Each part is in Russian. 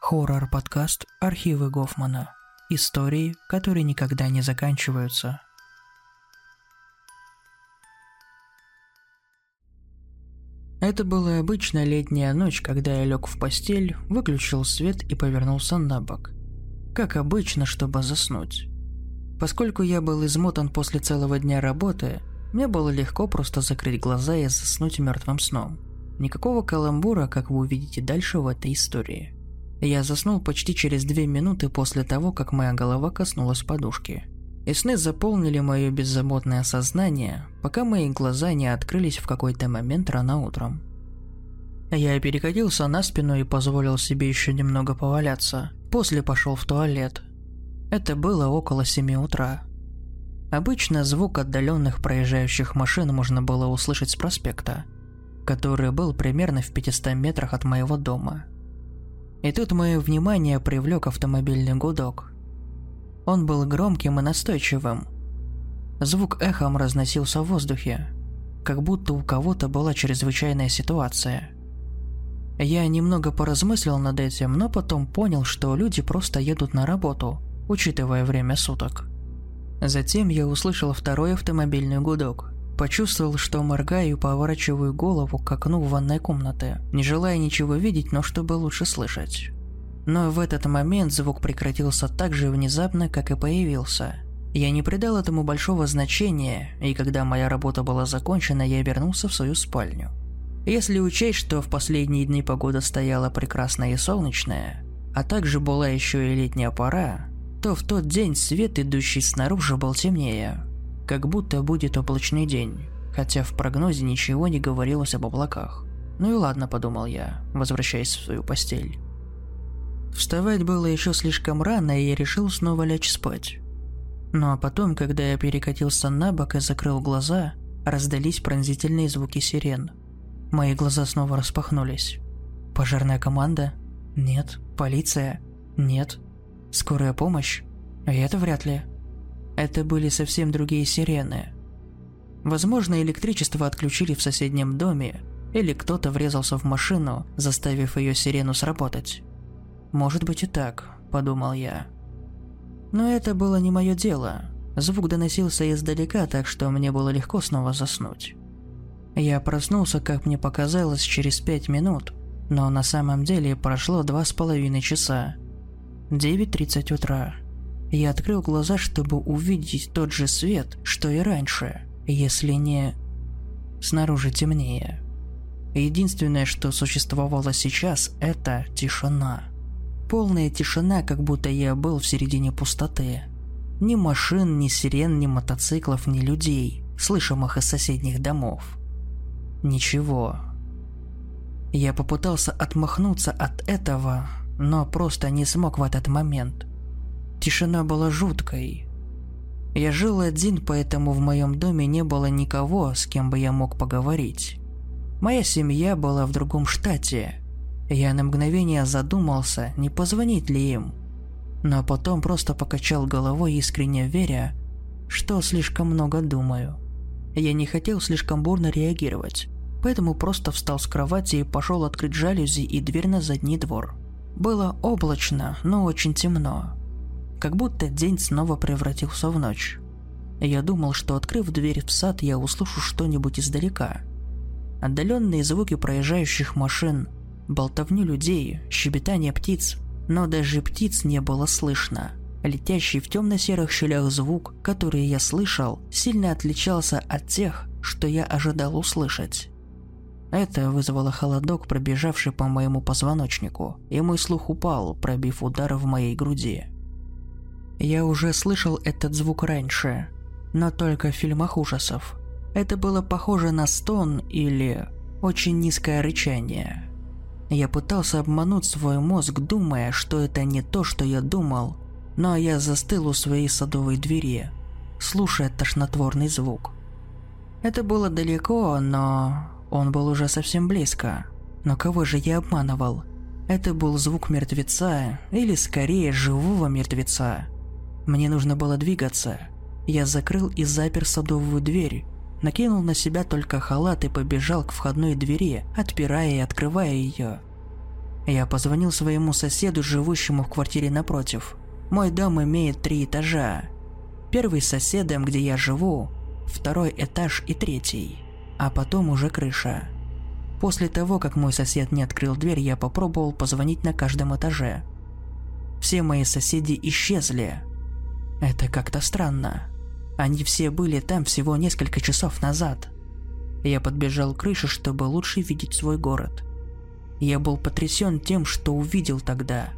Хоррор-подкаст «Архивы Гофмана». Истории, которые никогда не заканчиваются. Это была обычная летняя ночь, когда я лег в постель, выключил свет и повернулся на бок. Как обычно, чтобы заснуть. Поскольку я был измотан после целого дня работы, мне было легко просто закрыть глаза и заснуть мертвым сном. Никакого каламбура, как вы увидите дальше в этой истории. Я заснул почти через две минуты после того, как моя голова коснулась подушки. И сны заполнили мое беззаботное сознание, пока мои глаза не открылись в какой-то момент рано утром. Я перекатился на спину и позволил себе еще немного поваляться. После пошел в туалет. Это было около 7 утра. Обычно звук отдаленных проезжающих машин можно было услышать с проспекта, который был примерно в 500 метрах от моего дома – и тут мое внимание привлек автомобильный гудок. Он был громким и настойчивым. Звук эхом разносился в воздухе, как будто у кого-то была чрезвычайная ситуация. Я немного поразмыслил над этим, но потом понял, что люди просто едут на работу, учитывая время суток. Затем я услышал второй автомобильный гудок – Почувствовал, что моргаю и поворачиваю голову к окну в ванной комнаты, не желая ничего видеть, но чтобы лучше слышать. Но в этот момент звук прекратился так же внезапно, как и появился. Я не придал этому большого значения, и когда моя работа была закончена, я вернулся в свою спальню. Если учесть, что в последние дни погода стояла прекрасная и солнечная, а также была еще и летняя пора, то в тот день свет, идущий снаружи, был темнее, как будто будет облачный день, хотя в прогнозе ничего не говорилось об облаках. Ну и ладно, подумал я, возвращаясь в свою постель. Вставать было еще слишком рано, и я решил снова лечь спать. Ну а потом, когда я перекатился на бок и закрыл глаза, раздались пронзительные звуки сирен. Мои глаза снова распахнулись. Пожарная команда? Нет. Полиция? Нет. Скорая помощь? И это вряд ли. Это были совсем другие сирены. Возможно, электричество отключили в соседнем доме, или кто-то врезался в машину, заставив ее сирену сработать. Может быть и так, подумал я. Но это было не мое дело. Звук доносился издалека, так что мне было легко снова заснуть. Я проснулся, как мне показалось, через пять минут, но на самом деле прошло два с половиной часа. 9.30 утра. Я открыл глаза, чтобы увидеть тот же свет, что и раньше, если не... Снаружи темнее. Единственное, что существовало сейчас, это тишина. Полная тишина, как будто я был в середине пустоты. Ни машин, ни сирен, ни мотоциклов, ни людей, слышимых из соседних домов. Ничего. Я попытался отмахнуться от этого, но просто не смог в этот момент – Тишина была жуткой. Я жил один, поэтому в моем доме не было никого, с кем бы я мог поговорить. Моя семья была в другом штате. Я на мгновение задумался, не позвонить ли им. Но потом просто покачал головой, искренне веря, что слишком много думаю. Я не хотел слишком бурно реагировать, поэтому просто встал с кровати и пошел открыть жалюзи и дверь на задний двор. Было облачно, но очень темно как будто день снова превратился в ночь. Я думал, что открыв дверь в сад, я услышу что-нибудь издалека. Отдаленные звуки проезжающих машин, болтовню людей, щебетание птиц, но даже птиц не было слышно. Летящий в темно-серых щелях звук, который я слышал, сильно отличался от тех, что я ожидал услышать. Это вызвало холодок, пробежавший по моему позвоночнику, и мой слух упал, пробив удар в моей груди. Я уже слышал этот звук раньше, но только в фильмах ужасов. Это было похоже на стон или очень низкое рычание. Я пытался обмануть свой мозг, думая, что это не то, что я думал, но я застыл у своей садовой двери, слушая тошнотворный звук. Это было далеко, но он был уже совсем близко. Но кого же я обманывал? Это был звук мертвеца, или скорее живого мертвеца. Мне нужно было двигаться. Я закрыл и запер садовую дверь, накинул на себя только халат и побежал к входной двери, отпирая и открывая ее. Я позвонил своему соседу, живущему в квартире напротив. Мой дом имеет три этажа. Первый с соседом, где я живу, второй этаж и третий, а потом уже крыша. После того, как мой сосед не открыл дверь, я попробовал позвонить на каждом этаже. Все мои соседи исчезли. Это как-то странно. Они все были там всего несколько часов назад. Я подбежал к крыше, чтобы лучше видеть свой город. Я был потрясен тем, что увидел тогда.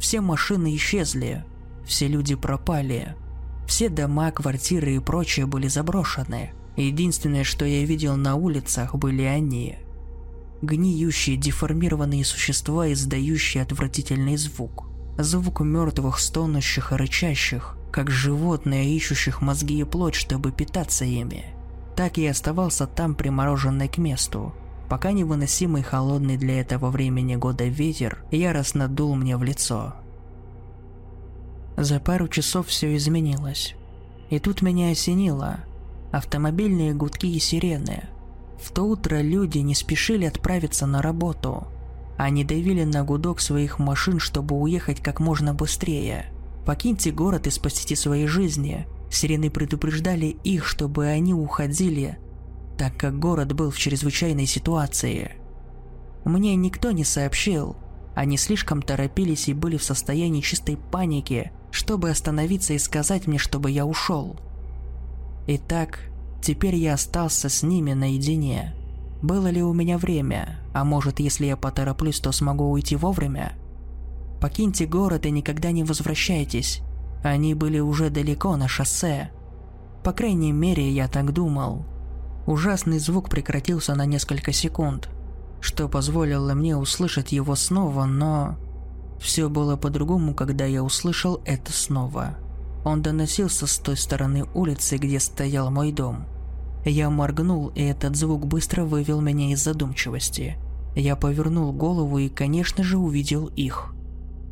Все машины исчезли, все люди пропали, все дома, квартиры и прочее были заброшены. Единственное, что я видел на улицах, были они. Гниющие, деформированные существа, издающие отвратительный звук. Звук мертвых, стонущих и рычащих, как животные, ищущих мозги и плоть, чтобы питаться ими. Так я оставался там, примороженный к месту, пока невыносимый холодный для этого времени года ветер яростно дул мне в лицо. За пару часов все изменилось. И тут меня осенило. Автомобильные гудки и сирены. В то утро люди не спешили отправиться на работу. Они давили на гудок своих машин, чтобы уехать как можно быстрее. Покиньте город и спасите свои жизни. Сирены предупреждали их, чтобы они уходили, так как город был в чрезвычайной ситуации. Мне никто не сообщил. Они слишком торопились и были в состоянии чистой паники, чтобы остановиться и сказать мне, чтобы я ушел. Итак, теперь я остался с ними наедине. Было ли у меня время? А может, если я потороплюсь, то смогу уйти вовремя? Покиньте город и никогда не возвращайтесь. Они были уже далеко на шоссе. По крайней мере, я так думал. Ужасный звук прекратился на несколько секунд, что позволило мне услышать его снова, но все было по-другому, когда я услышал это снова. Он доносился с той стороны улицы, где стоял мой дом. Я моргнул, и этот звук быстро вывел меня из задумчивости. Я повернул голову и, конечно же, увидел их.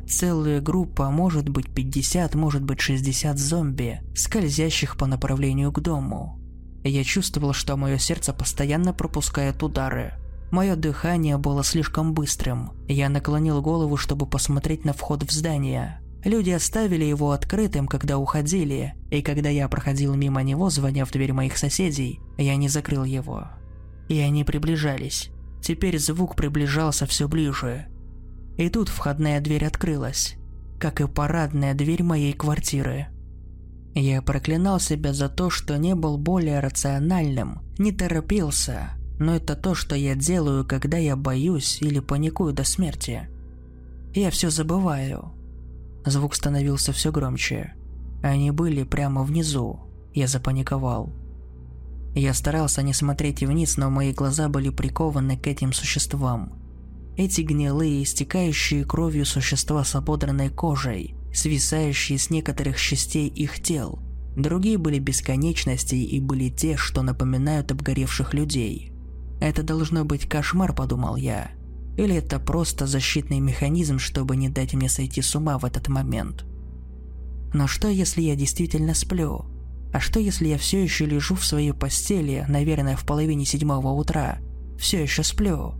Целая группа, может быть 50, может быть 60 зомби, скользящих по направлению к дому. Я чувствовал, что мое сердце постоянно пропускает удары. Мое дыхание было слишком быстрым. Я наклонил голову, чтобы посмотреть на вход в здание. Люди оставили его открытым, когда уходили, и когда я проходил мимо него, звоня в дверь моих соседей, я не закрыл его. И они приближались. Теперь звук приближался все ближе. И тут входная дверь открылась, как и парадная дверь моей квартиры. Я проклинал себя за то, что не был более рациональным, не торопился, но это то, что я делаю, когда я боюсь или паникую до смерти. Я все забываю. Звук становился все громче. Они были прямо внизу. Я запаниковал. Я старался не смотреть вниз, но мои глаза были прикованы к этим существам. Эти гнилые, истекающие кровью существа с ободранной кожей, свисающие с некоторых частей их тел. Другие были бесконечностей и были те, что напоминают обгоревших людей – это должно быть кошмар, подумал я. Или это просто защитный механизм, чтобы не дать мне сойти с ума в этот момент. Но что, если я действительно сплю? А что, если я все еще лежу в своей постели, наверное, в половине седьмого утра? Все еще сплю.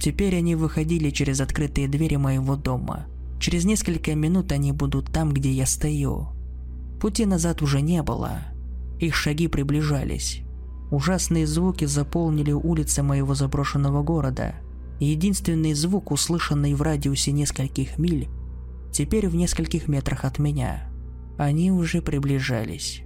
Теперь они выходили через открытые двери моего дома. Через несколько минут они будут там, где я стою. Пути назад уже не было. Их шаги приближались. Ужасные звуки заполнили улицы моего заброшенного города. Единственный звук, услышанный в радиусе нескольких миль, теперь в нескольких метрах от меня. Они уже приближались.